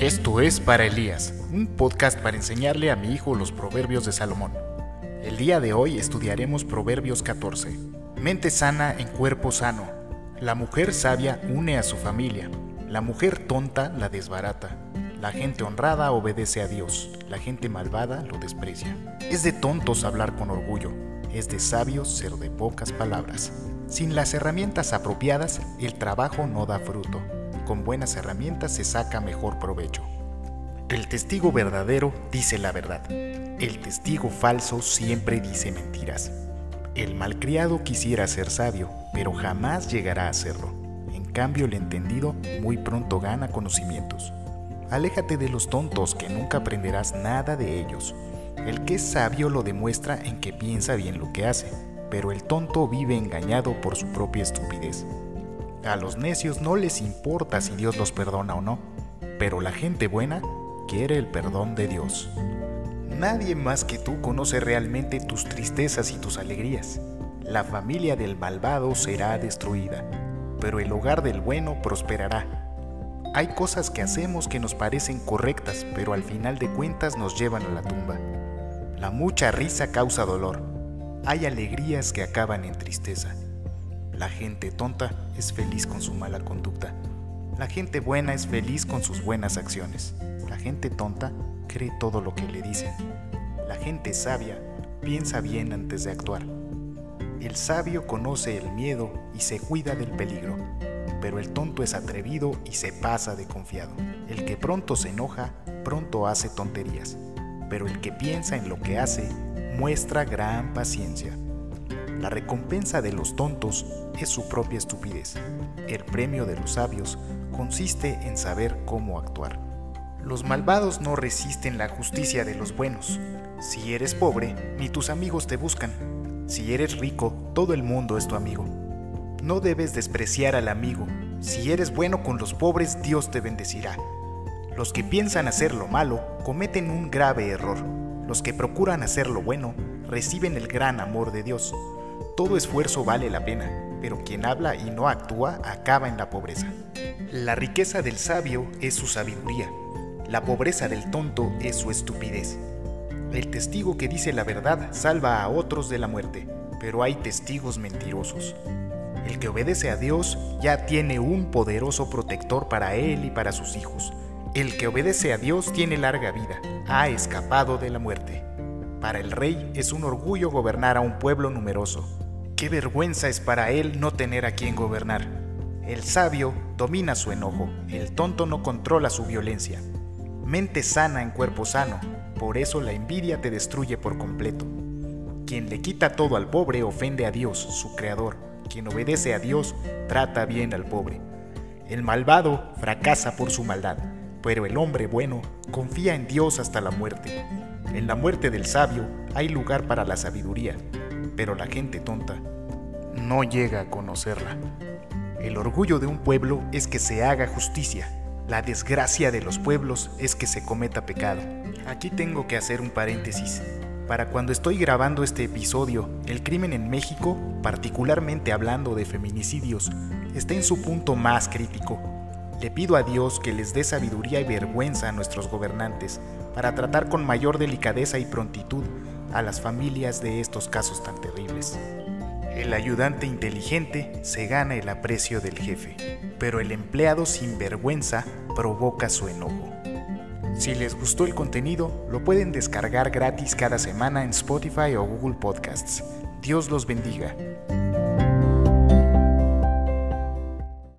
Esto es Para Elías, un podcast para enseñarle a mi hijo los proverbios de Salomón. El día de hoy estudiaremos Proverbios 14. Mente sana en cuerpo sano. La mujer sabia une a su familia. La mujer tonta la desbarata. La gente honrada obedece a Dios. La gente malvada lo desprecia. Es de tontos hablar con orgullo. Es de sabios ser de pocas palabras. Sin las herramientas apropiadas, el trabajo no da fruto con buenas herramientas se saca mejor provecho. El testigo verdadero dice la verdad. El testigo falso siempre dice mentiras. El malcriado quisiera ser sabio, pero jamás llegará a serlo. En cambio, el entendido muy pronto gana conocimientos. Aléjate de los tontos que nunca aprenderás nada de ellos. El que es sabio lo demuestra en que piensa bien lo que hace, pero el tonto vive engañado por su propia estupidez. A los necios no les importa si Dios los perdona o no, pero la gente buena quiere el perdón de Dios. Nadie más que tú conoce realmente tus tristezas y tus alegrías. La familia del malvado será destruida, pero el hogar del bueno prosperará. Hay cosas que hacemos que nos parecen correctas, pero al final de cuentas nos llevan a la tumba. La mucha risa causa dolor. Hay alegrías que acaban en tristeza. La gente tonta es feliz con su mala conducta. La gente buena es feliz con sus buenas acciones. La gente tonta cree todo lo que le dicen. La gente sabia piensa bien antes de actuar. El sabio conoce el miedo y se cuida del peligro, pero el tonto es atrevido y se pasa de confiado. El que pronto se enoja, pronto hace tonterías, pero el que piensa en lo que hace, muestra gran paciencia. La recompensa de los tontos es su propia estupidez. El premio de los sabios consiste en saber cómo actuar. Los malvados no resisten la justicia de los buenos. Si eres pobre, ni tus amigos te buscan. Si eres rico, todo el mundo es tu amigo. No debes despreciar al amigo. Si eres bueno con los pobres, Dios te bendecirá. Los que piensan hacer lo malo cometen un grave error. Los que procuran hacer lo bueno reciben el gran amor de Dios. Todo esfuerzo vale la pena, pero quien habla y no actúa acaba en la pobreza. La riqueza del sabio es su sabiduría, la pobreza del tonto es su estupidez. El testigo que dice la verdad salva a otros de la muerte, pero hay testigos mentirosos. El que obedece a Dios ya tiene un poderoso protector para él y para sus hijos. El que obedece a Dios tiene larga vida, ha escapado de la muerte. Para el rey es un orgullo gobernar a un pueblo numeroso, Qué vergüenza es para él no tener a quien gobernar. El sabio domina su enojo, el tonto no controla su violencia. Mente sana en cuerpo sano, por eso la envidia te destruye por completo. Quien le quita todo al pobre ofende a Dios, su creador. Quien obedece a Dios trata bien al pobre. El malvado fracasa por su maldad, pero el hombre bueno confía en Dios hasta la muerte. En la muerte del sabio hay lugar para la sabiduría, pero la gente tonta no llega a conocerla. El orgullo de un pueblo es que se haga justicia. La desgracia de los pueblos es que se cometa pecado. Aquí tengo que hacer un paréntesis. Para cuando estoy grabando este episodio, el crimen en México, particularmente hablando de feminicidios, está en su punto más crítico. Le pido a Dios que les dé sabiduría y vergüenza a nuestros gobernantes para tratar con mayor delicadeza y prontitud a las familias de estos casos tan terribles. El ayudante inteligente se gana el aprecio del jefe, pero el empleado sin vergüenza provoca su enojo. Si les gustó el contenido, lo pueden descargar gratis cada semana en Spotify o Google Podcasts. Dios los bendiga.